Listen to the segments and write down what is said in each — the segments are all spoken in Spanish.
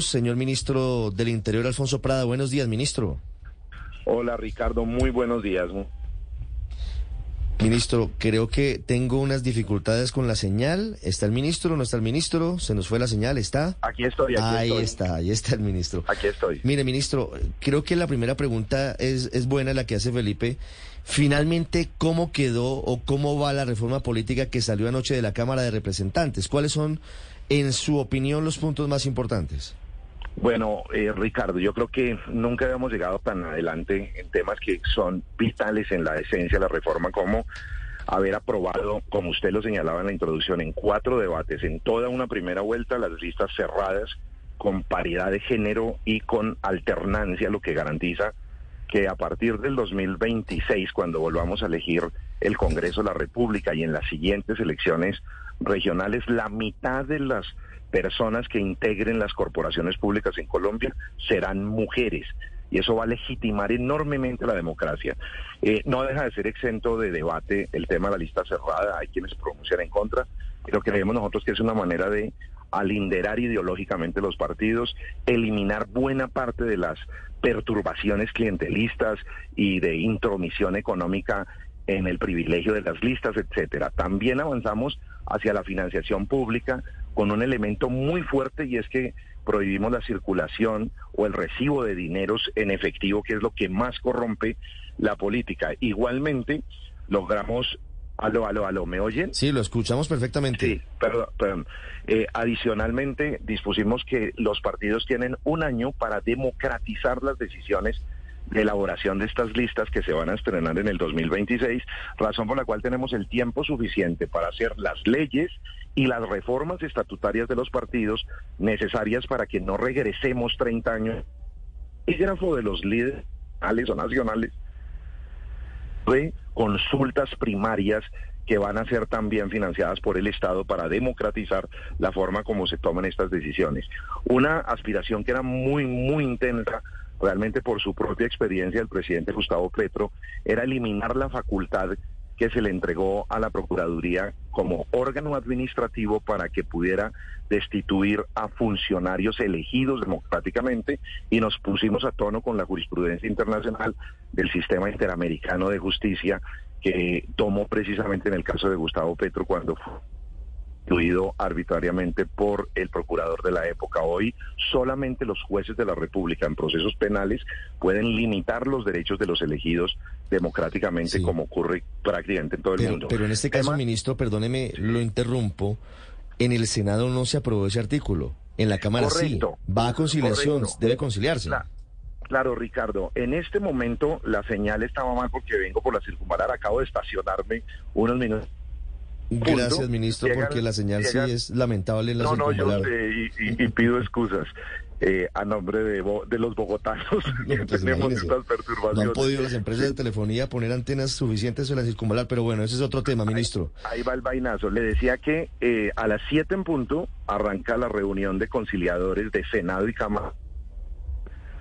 Señor ministro del Interior, Alfonso Prada. Buenos días, ministro. Hola, Ricardo. Muy buenos días. Ministro, creo que tengo unas dificultades con la señal. ¿Está el ministro? ¿No está el ministro? ¿Se nos fue la señal? ¿Está? Aquí estoy, aquí ahí estoy. está, ahí está el ministro. Aquí estoy. Mire, ministro, creo que la primera pregunta es, es buena, la que hace Felipe. Finalmente, ¿cómo quedó o cómo va la reforma política que salió anoche de la Cámara de Representantes? ¿Cuáles son, en su opinión, los puntos más importantes? Bueno, eh, Ricardo, yo creo que nunca habíamos llegado tan adelante en temas que son vitales en la esencia de la reforma como haber aprobado, como usted lo señalaba en la introducción, en cuatro debates, en toda una primera vuelta, las listas cerradas con paridad de género y con alternancia, lo que garantiza que a partir del 2026, cuando volvamos a elegir el Congreso de la República y en las siguientes elecciones regionales, la mitad de las personas que integren las corporaciones públicas en Colombia serán mujeres. Y eso va a legitimar enormemente la democracia. Eh, no deja de ser exento de debate el tema de la lista cerrada. Hay quienes pronuncian en contra, pero creemos nosotros que es una manera de alinderar ideológicamente los partidos, eliminar buena parte de las perturbaciones clientelistas y de intromisión económica en el privilegio de las listas, etcétera. También avanzamos hacia la financiación pública con un elemento muy fuerte y es que prohibimos la circulación o el recibo de dineros en efectivo, que es lo que más corrompe la política. Igualmente, logramos Aló, aló, aló, ¿me oyen? Sí, lo escuchamos perfectamente. Sí, perdón, perdón. Eh, adicionalmente, dispusimos que los partidos tienen un año para democratizar las decisiones de elaboración de estas listas que se van a estrenar en el 2026, razón por la cual tenemos el tiempo suficiente para hacer las leyes y las reformas estatutarias de los partidos necesarias para que no regresemos 30 años. El grafo de los líderes o nacionales de consultas primarias que van a ser también financiadas por el Estado para democratizar la forma como se toman estas decisiones. Una aspiración que era muy, muy intensa realmente por su propia experiencia el presidente Gustavo Petro, era eliminar la facultad que se le entregó a la Procuraduría como órgano administrativo para que pudiera destituir a funcionarios elegidos democráticamente y nos pusimos a tono con la jurisprudencia internacional del sistema interamericano de justicia que tomó precisamente en el caso de Gustavo Petro cuando incluido arbitrariamente por el procurador de la época. Hoy solamente los jueces de la República en procesos penales pueden limitar los derechos de los elegidos democráticamente Sí. como ocurre prácticamente en todo el Pero, mundo. pero en este caso, ministro, perdóneme, lo interrumpo. En el Senado no se aprobó ese artículo. En la Cámara Correcto. sí. Va a conciliación, Correcto. debe conciliarse. Cla- Claro, Ricardo, en este momento la señal estaba mal porque vengo por la circunvalar, acabo de estacionarme unos minutos. Gracias, punto. ministro, Llegan- porque la señal llegan- sí es lamentable en la No, no, yo y, y- pido excusas eh, a nombre de, bo- de los bogotanos que No, pues tenemos estas No perturbaciones. han podido las empresas de telefonía poner antenas suficientes en la circunvalar, pero bueno, ese es otro tema, ministro. Ahí va el vainazo. Le decía que eh, a las 7 en punto arranca la reunión de conciliadores de Senado y Cámara,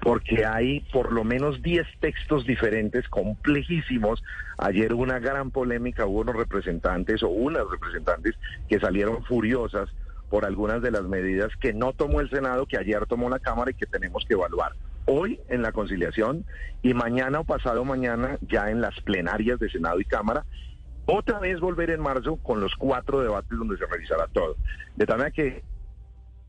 porque hay por lo menos 10 textos diferentes, complejísimos. Ayer hubo una gran polémica, hubo unos representantes o unas representantes que salieron furiosas por algunas de las medidas que no tomó el Senado, que ayer tomó la Cámara y que tenemos que evaluar. Hoy en la conciliación y mañana o pasado mañana ya en las plenarias de Senado y Cámara otra vez volver en marzo con los cuatro debates donde se revisará todo. De tal manera que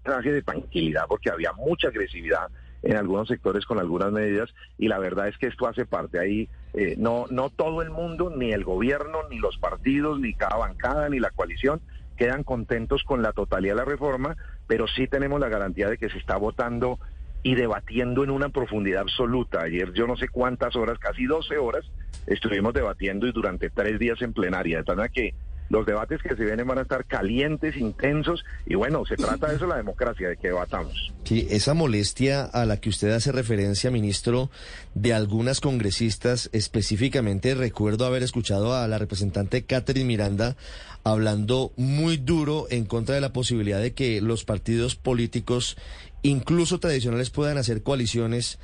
traje de tranquilidad porque había mucha agresividad en algunos sectores con algunas medidas y la verdad es que esto hace parte ahí eh, no no todo el mundo ni el gobierno ni los partidos ni cada bancada ni la coalición quedan contentos con la totalidad de la reforma pero sí tenemos la garantía de que se está votando y debatiendo en una profundidad absoluta. Ayer yo no sé cuántas horas casi 12 horas estuvimos debatiendo y durante tres días en plenaria de tal manera que los debates que se vienen van a estar calientes, intensos, y bueno, se trata de eso la democracia, de que debatamos. Sí, esa molestia a la que usted hace referencia, ministro, de algunas congresistas, específicamente recuerdo haber escuchado a la representante Catherine Miranda hablando muy duro en contra de la posibilidad de que los partidos políticos, incluso tradicionales, puedan hacer coaliciones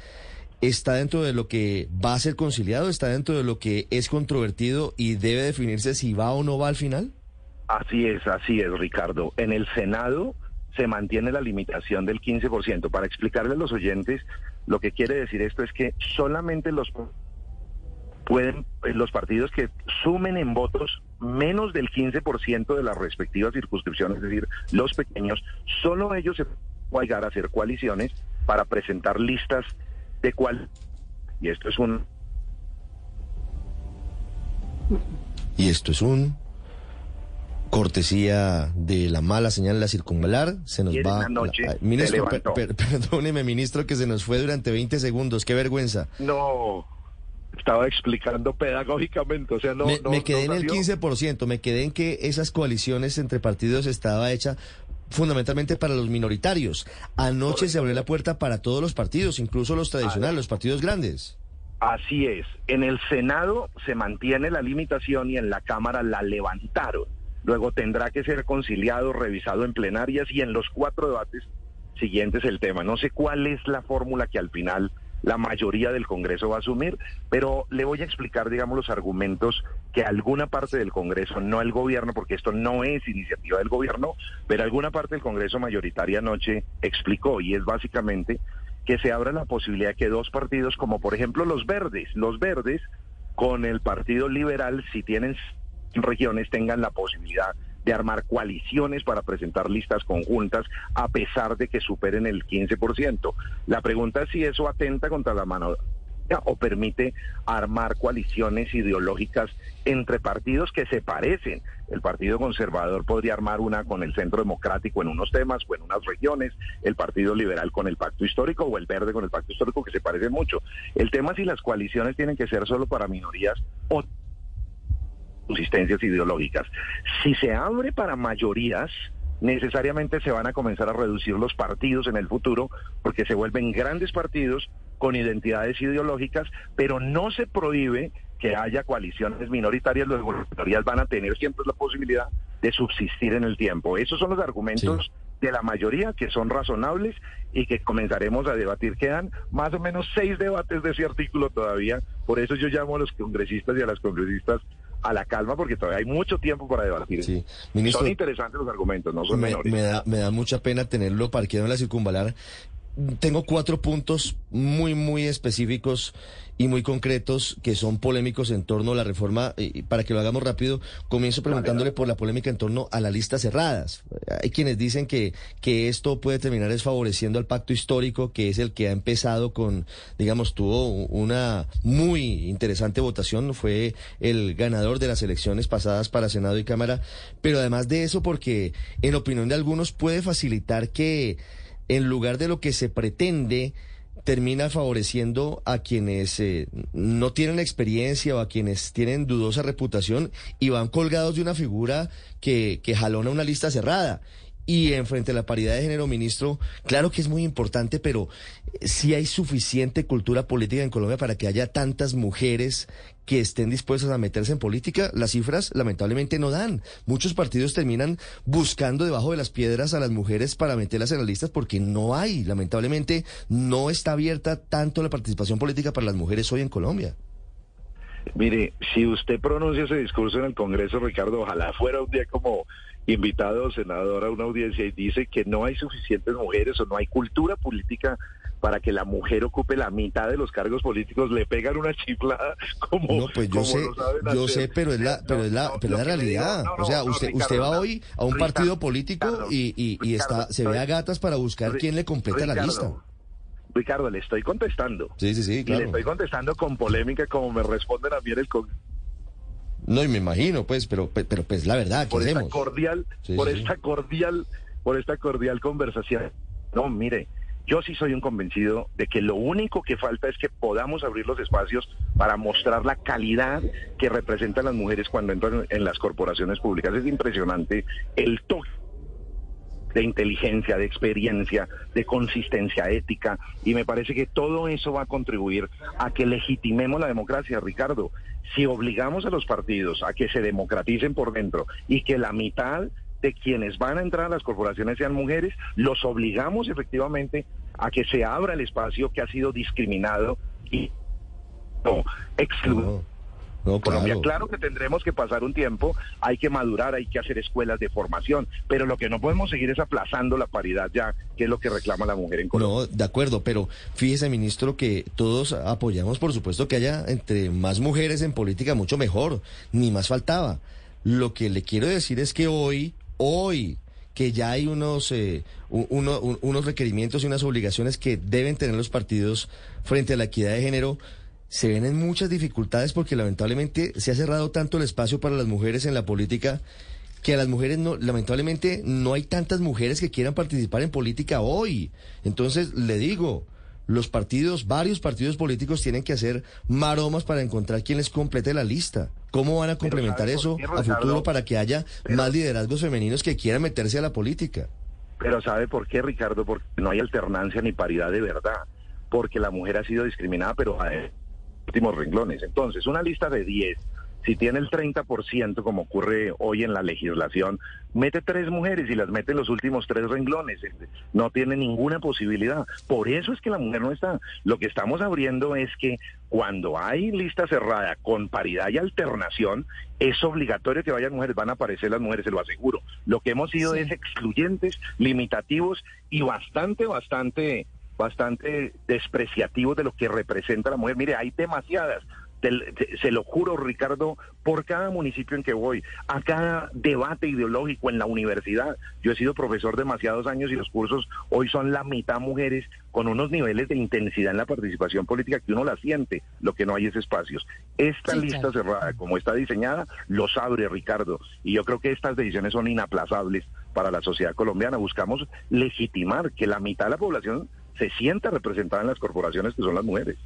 está dentro de lo que va a ser conciliado, está dentro de lo que es controvertido y debe definirse si va o no va al final? Así es, así es, Ricardo. En el Senado se mantiene la limitación del 15%. Para explicarle a los oyentes, lo que quiere decir esto es que solamente los pueden eh, los partidos que sumen en votos menos del 15% de las respectivas circunscripciones, es decir, los pequeños, solo ellos se pueden llegar a hacer coaliciones para presentar listas de cuál. Y esto es un... Y esto es un cortesía de la mala señal en la circunvalar. Se nos va. ministro, perdóneme, ministro, que se nos fue durante 20 segundos. Qué vergüenza. No, estaba explicando pedagógicamente. O sea, no. Me, me quedé en el 15%. Me quedé en que esas coaliciones entre partidos estaba hecha fundamentalmente para los minoritarios. Anoche se abrió la puerta para todos los partidos, incluso los tradicionales, los partidos grandes. Así es. En el Senado se mantiene la limitación y en la Cámara la levantaron. Luego tendrá que ser conciliado, revisado en plenarias y en los cuatro debates siguientes el tema. No sé cuál es la fórmula que al final la mayoría del Congreso va a asumir, pero le voy a explicar, digamos, los argumentos que alguna parte del Congreso, no el gobierno, porque esto no es iniciativa del gobierno, pero alguna parte del Congreso mayoritaria anoche explicó, y es básicamente que se abra la posibilidad que dos partidos, como por ejemplo los verdes, los verdes con el Partido Liberal, si tienen regiones, tengan la posibilidad armar coaliciones para presentar listas conjuntas a pesar de que superen el 15%. La pregunta es si eso atenta contra la mano o permite armar coaliciones ideológicas entre partidos que se parecen. El Partido Conservador podría armar una con el Centro Democrático en unos temas o en unas regiones, el Partido Liberal con el Pacto Histórico o el Verde con el Pacto Histórico que se parecen mucho. El tema es si las coaliciones tienen que ser solo para minorías o consistencias ideológicas. Si se abre para mayorías, necesariamente se van a comenzar a reducir los partidos en el futuro porque se vuelven grandes partidos con identidades ideológicas, pero no se prohíbe que haya coaliciones minoritarias, las minorías van a tener siempre la posibilidad de subsistir en el tiempo. Esos son los argumentos de la mayoría que son razonables y que comenzaremos a debatir. Quedan más o menos seis debates de ese artículo todavía, por eso yo llamo a los congresistas y a las congresistas a la calma porque todavía hay mucho tiempo para debatir. Sí. Ministro, son interesantes los argumentos, no son menores. Me da, me da mucha pena tenerlo parqueado en la circunvalar. Tengo cuatro puntos muy, muy específicos y muy concretos que son polémicos en torno a la reforma. Y para que lo hagamos rápido, comienzo preguntándole por la polémica en torno a las listas cerradas. Hay quienes dicen que, que esto puede terminar desfavoreciendo al pacto histórico, que es el que ha empezado con, digamos, tuvo una muy interesante votación, fue el ganador de las elecciones pasadas para Senado y Cámara, pero además de eso, porque en opinión de algunos puede facilitar que en lugar de lo que se pretende, termina favoreciendo a quienes eh, no tienen experiencia o a quienes tienen dudosa reputación y van colgados de una figura que, que jalona una lista cerrada. Y en frente a la paridad de género, ministro, claro que es muy importante, pero si hay suficiente cultura política en Colombia para que haya tantas mujeres que estén dispuestas a meterse en política. Las cifras lamentablemente no dan. Muchos partidos terminan buscando debajo de las piedras a las mujeres para meterlas en las listas porque no hay. Lamentablemente no está abierta tanto la participación política para las mujeres hoy en Colombia. Mire, si usted pronuncia ese discurso en el Congreso, Ricardo, ojalá fuera un día como invitado senador a una audiencia y dice que no hay suficientes mujeres o no hay cultura política para que la mujer ocupe la mitad de los cargos políticos, le pegan una chiflada como No, pues yo sé, yo sé, pero es la pero es la, pero la realidad. o sea, usted usted va hoy a un partido político y, y, está se ve a gatas para buscar quién le completa la lista. Ricardo, le estoy contestando. Sí, sí, sí, claro. Y le estoy contestando con polémica como me responden a mí en el No, y me imagino, pues, pero, pero pues la verdad, ¿qué por hacemos? Esta cordial, por esta cordial, por esta cordial conversación. No, mire, Yo sí soy un convencido de que lo único que falta es que podamos abrir los espacios para mostrar la calidad que representan las mujeres cuando entran en las corporaciones públicas. Es impresionante el toque de inteligencia, de experiencia, de consistencia ética, y me parece que todo eso va a contribuir a que legitimemos la democracia, Ricardo. Si obligamos a los partidos a que se democraticen por dentro y que la mitad de quienes van a entrar a las corporaciones sean mujeres, los obligamos efectivamente a que se abra el espacio que ha sido discriminado y no, excluido. Colombia, claro. que tendremos que pasar un tiempo, hay que madurar, hay que hacer escuelas de formación, pero lo que no podemos seguir es aplazando la paridad ya, que es lo que reclama la mujer en Colombia. No, de acuerdo, pero fíjese, ministro, que todos apoyamos, por supuesto, que haya entre más mujeres en política, mucho mejor, ni más faltaba. Lo que le quiero decir es que hoy, hoy, que ya hay unos, eh, unos requerimientos y unas obligaciones que deben tener los partidos frente a la equidad de género, se ven en muchas dificultades porque lamentablemente se ha cerrado tanto el espacio para las mujeres en la política que a las mujeres no, lamentablemente no hay tantas mujeres que quieran participar en política hoy. Entonces, le digo, los partidos, varios partidos políticos tienen que hacer maromas para encontrar quién les complete la lista. ¿Cómo van a complementar eso a futuro para que haya más liderazgos femeninos que quieran meterse a la política? Pero ¿sabe por qué, Ricardo? Porque no hay alternancia ni paridad de verdad. Porque la mujer ha sido discriminada, pero a últimos renglones. Entonces, una lista de 10 si tiene el 30%, como ocurre hoy en la legislación, mete tres mujeres y las mete en los últimos tres renglones. No tiene ninguna posibilidad. Por eso es que la mujer no está. Lo que estamos abriendo es que cuando hay lista cerrada con paridad y alternación, es obligatorio que vayan mujeres, van a aparecer las mujeres, se lo aseguro. Lo que hemos sido es excluyentes, limitativos y bastante, bastante bastante despreciativos de lo que representa la mujer. Mire, hay demasiadas se lo juro, Ricardo, por cada municipio en que voy, a cada debate ideológico en la universidad. Yo he sido profesor demasiados años y los cursos hoy son la mitad mujeres con unos niveles de intensidad en la participación política que uno la siente, lo que no hay es espacios. Esta lista cerrada, como está diseñada, los abre, Ricardo, y yo creo que estas decisiones son inaplazables para la sociedad colombiana. Buscamos legitimar que la mitad de la población se sienta representada en las corporaciones que son las mujeres.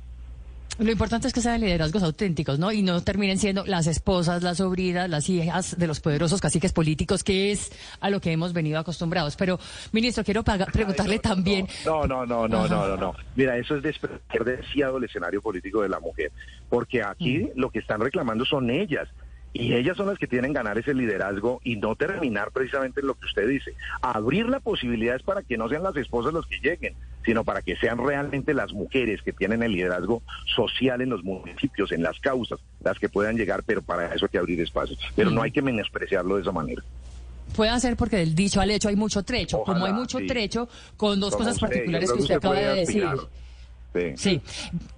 Lo importante es que sean liderazgos auténticos, ¿no? Y no terminen siendo las esposas, las sobrinas, las hijas de los poderosos caciques políticos, que es a lo que hemos venido acostumbrados. Pero, ministro, quiero preguntarle también. No, no, no, no, no, no, no. Mira, eso es desperdiciado el escenario político de la mujer. Porque aquí mm. lo que están reclamando son ellas. Y ellas son las que tienen que ganar ese liderazgo y no terminar precisamente en lo que usted dice. Abrir la posibilidad es para que no sean las esposas los que lleguen, sino para que sean realmente las mujeres que tienen el liderazgo social en los municipios, en las causas, las que puedan llegar, pero para eso hay que abrir espacios. Pero no hay que menospreciarlo de esa manera puede ser porque del dicho al hecho hay mucho trecho. Como hay mucho trecho, con dos cosas particulares que usted acaba de decir. Sí.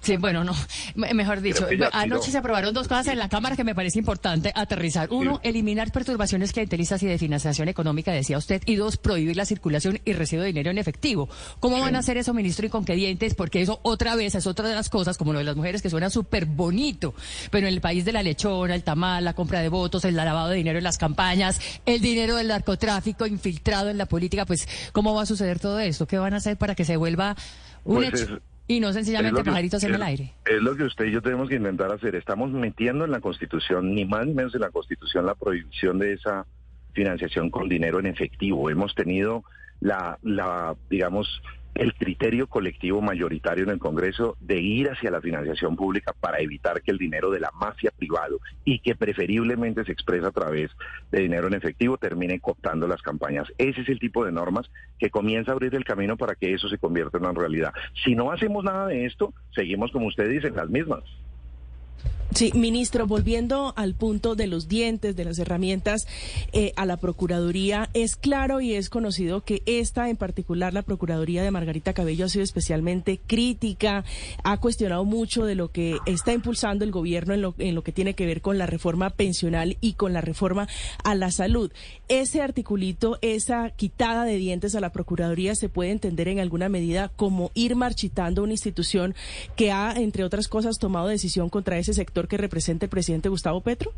sí, bueno, no, mejor dicho, anoche se aprobaron dos cosas en la Cámara que me parece importante aterrizar. Uno, eliminar perturbaciones clientelistas y de financiación económica, decía usted, y dos, prohibir la circulación y recibo de dinero en efectivo. ¿Cómo van a hacer eso, ministro, y con qué dientes? Porque eso otra vez es otra de las cosas, como lo de las mujeres, que suena súper bonito, pero en el país de la lechona, el tamal, la compra de votos, el lavado de dinero en las campañas, el dinero del narcotráfico infiltrado en la política, pues, ¿cómo va a suceder todo esto? ¿Qué van a hacer para que se vuelva un pues hecho? Y no sencillamente pajaritos en el aire. Es lo que usted y yo tenemos que intentar hacer. Estamos metiendo en la Constitución, ni más ni menos en la Constitución, la prohibición de esa financiación con dinero en efectivo. Hemos tenido la, la digamos, el criterio colectivo mayoritario en el Congreso de ir hacia la financiación pública para evitar que el dinero de la mafia privado y que preferiblemente se expresa a través de dinero en efectivo termine cooptando las campañas. Ese es el tipo de normas que comienza a abrir el camino para que eso se convierta en una realidad. Si no hacemos nada de esto, seguimos como usted dice, las mismas. Sí, ministro, volviendo al punto de los dientes, de las herramientas eh, a la Procuraduría, es claro y es conocido que esta en particular, la Procuraduría de Margarita Cabello, ha sido especialmente crítica, ha cuestionado mucho de lo que está impulsando el gobierno en lo, en lo que tiene que ver con la reforma pensional y con la reforma a la salud. Ese articulito, esa quitada de dientes a la Procuraduría, se puede entender en alguna medida como ir marchitando una institución que ha, entre otras cosas, tomado decisión contra ese sector que representa el presidente Gustavo Petro?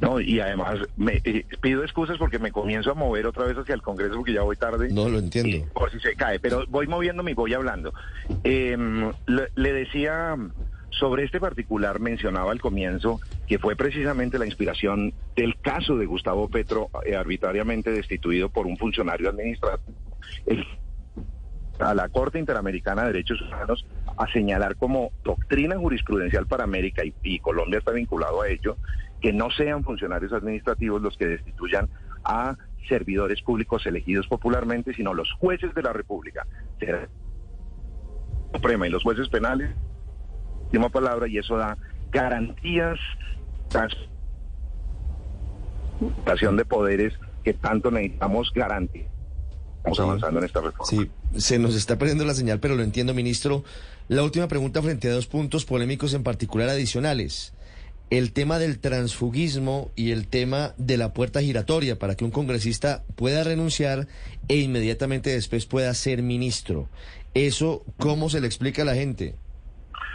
No, y además me eh, pido excusas porque me comienzo a mover otra vez hacia el Congreso porque ya voy tarde. No lo entiendo. por si se cae, pero voy moviéndome y voy hablando. Em, le, decía sobre este particular, mencionaba al comienzo que fue precisamente la inspiración del caso de Gustavo Petro, eh, arbitrariamente destituido por un funcionario administrativo. a la Corte Interamericana de Derechos Humanos a señalar como doctrina jurisprudencial para América y Colombia está vinculado a ello, que no sean funcionarios administrativos los que destituyan a servidores públicos elegidos popularmente, sino los jueces de la República. Suprema y los jueces penales, última palabra, y eso da garantías, de poderes que tanto necesitamos garantizar. Estamos avanzando en esta reforma. Sí, se nos está perdiendo la señal, pero lo entiendo, ministro. La última pregunta frente a dos puntos polémicos en particular adicionales el tema del transfugismo y el tema de la puerta giratoria para que un congresista pueda renunciar e inmediatamente después pueda ser ministro. ¿Eso cómo se le explica a la gente?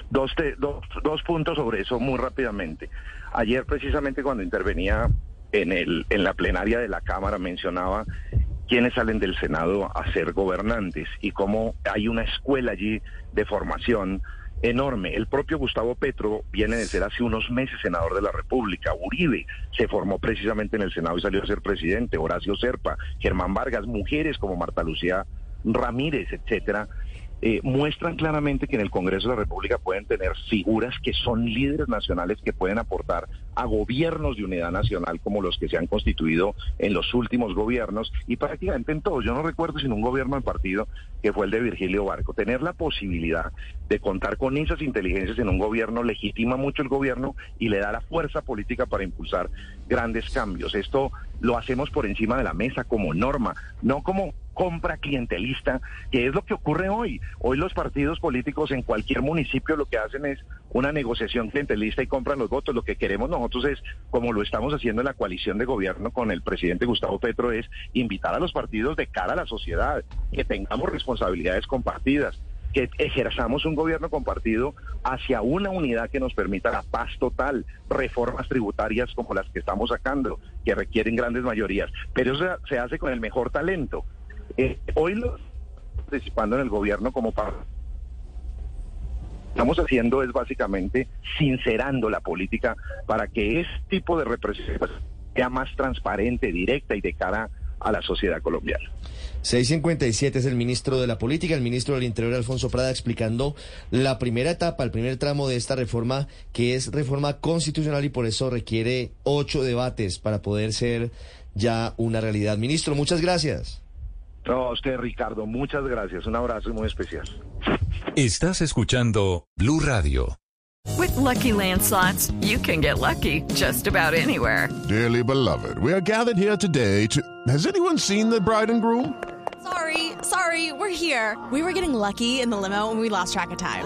Dos, dos, dos puntos sobre eso muy rápidamente. Ayer precisamente cuando intervenía en, el, en la plenaria de la Cámara mencionaba quiénes salen del Senado a ser gobernantes y cómo hay una escuela allí de formación enorme. El propio Gustavo Petro viene de ser hace unos meses senador de la República. Uribe se formó precisamente en el Senado y salió a ser presidente. Horacio Serpa, Germán Vargas, mujeres como Marta Lucía Ramírez, etcétera, eh, muestran claramente que en el Congreso de la República pueden tener figuras que son líderes nacionales que pueden aportar a gobiernos de unidad nacional como los que se han constituido en los últimos gobiernos y prácticamente en todos. Yo no recuerdo sin un gobierno del partido que fue el de Virgilio Barco. Tener la posibilidad de contar con esas inteligencias en un gobierno legitima mucho el gobierno y le da la fuerza política para impulsar grandes cambios. Esto lo hacemos por encima de la mesa como norma, no como compra clientelista, que es lo que ocurre hoy. Hoy los partidos políticos en cualquier municipio lo que hacen es una negociación clientelista y compran los votos. Lo que queremos nosotros es, como lo estamos haciendo en la coalición de gobierno con el presidente Gustavo Petro, es invitar a los partidos de cara a la sociedad, que tengamos responsabilidades compartidas que ejerzamos un gobierno compartido hacia una unidad que nos permita la paz total, reformas tributarias como las que estamos sacando, que requieren grandes mayorías. Pero eso se hace con el mejor talento. Eh, hoy lo participando en el gobierno como parte estamos haciendo es básicamente sincerando la política para que este tipo de representación sea más transparente, directa y de cara a la sociedad colombiana. 657 es el ministro de la Política, el ministro del Interior Alfonso Prada explicando la primera etapa, el primer tramo de esta reforma que es reforma constitucional y por eso requiere ocho debates para poder ser ya una realidad. Ministro, muchas gracias. No, a usted, Ricardo, muchas gracias. Un abrazo muy especial. Estás escuchando Blue Radio. With lucky landslots, you can get lucky just about anywhere. Dearly beloved, we are gathered here today to. Has anyone seen the bride and groom? Sorry, sorry, we're here. We were getting lucky in the limo and we lost track of time.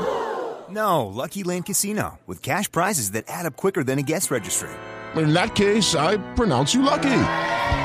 No, Lucky Land Casino, with cash prizes that add up quicker than a guest registry. In that case, I pronounce you lucky.